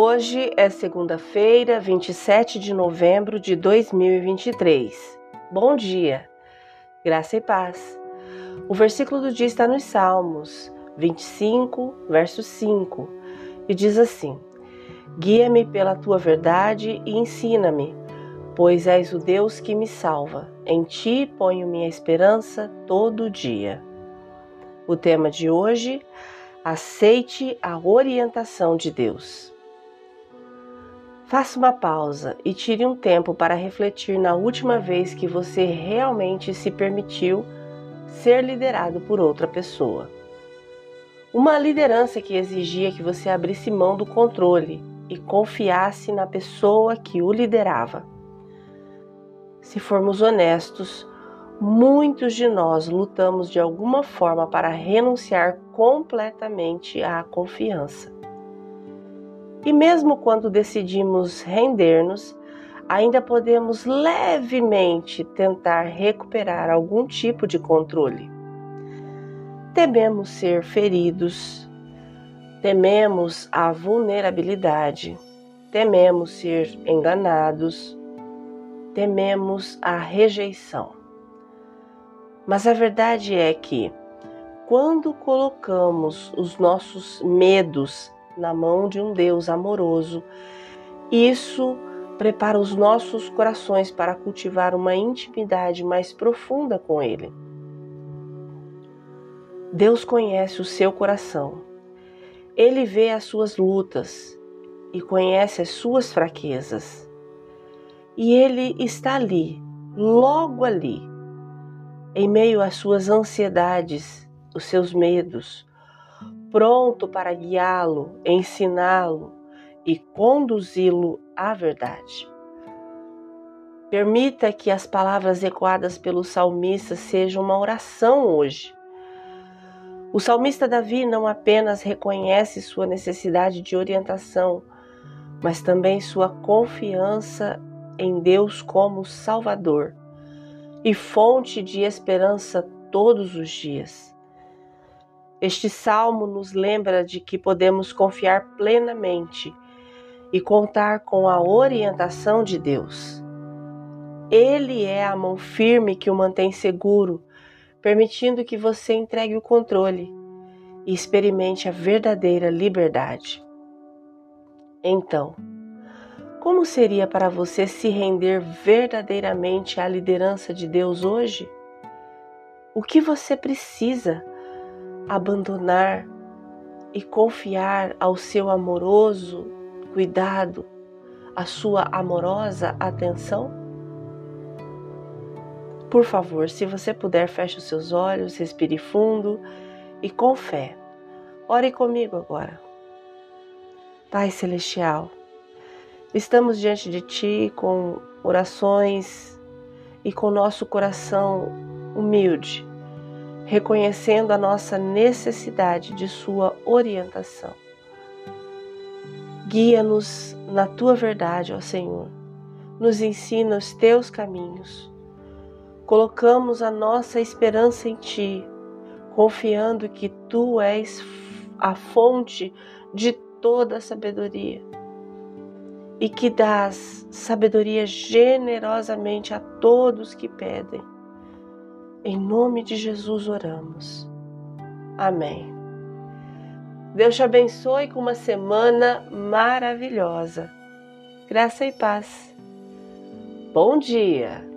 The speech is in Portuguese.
Hoje é segunda-feira, 27 de novembro de 2023. Bom dia, graça e paz. O versículo do dia está nos Salmos 25, verso 5, e diz assim: Guia-me pela tua verdade e ensina-me, pois és o Deus que me salva. Em ti ponho minha esperança todo dia. O tema de hoje: aceite a orientação de Deus. Faça uma pausa e tire um tempo para refletir na última vez que você realmente se permitiu ser liderado por outra pessoa. Uma liderança que exigia que você abrisse mão do controle e confiasse na pessoa que o liderava. Se formos honestos, muitos de nós lutamos de alguma forma para renunciar completamente à confiança. E mesmo quando decidimos render-nos, ainda podemos levemente tentar recuperar algum tipo de controle. Tememos ser feridos, tememos a vulnerabilidade, tememos ser enganados, tememos a rejeição. Mas a verdade é que, quando colocamos os nossos medos na mão de um Deus amoroso. Isso prepara os nossos corações para cultivar uma intimidade mais profunda com Ele. Deus conhece o seu coração. Ele vê as suas lutas e conhece as suas fraquezas. E Ele está ali, logo ali, em meio às suas ansiedades, os seus medos, pronto para guiá-lo, ensiná-lo e conduzi-lo à verdade. Permita que as palavras ecoadas pelo salmista sejam uma oração hoje. O salmista Davi não apenas reconhece sua necessidade de orientação, mas também sua confiança em Deus como Salvador e fonte de esperança todos os dias. Este salmo nos lembra de que podemos confiar plenamente e contar com a orientação de Deus. Ele é a mão firme que o mantém seguro, permitindo que você entregue o controle e experimente a verdadeira liberdade. Então, como seria para você se render verdadeiramente à liderança de Deus hoje? O que você precisa? Abandonar e confiar ao seu amoroso cuidado, à sua amorosa atenção? Por favor, se você puder, feche os seus olhos, respire fundo e com fé. Ore comigo agora. Pai Celestial, estamos diante de Ti com orações e com nosso coração humilde reconhecendo a nossa necessidade de Sua orientação. Guia-nos na Tua verdade, ó Senhor. Nos ensina os Teus caminhos. Colocamos a nossa esperança em Ti, confiando que Tu és a fonte de toda a sabedoria e que dás sabedoria generosamente a todos que pedem. Em nome de Jesus oramos. Amém. Deus te abençoe com uma semana maravilhosa. Graça e paz. Bom dia!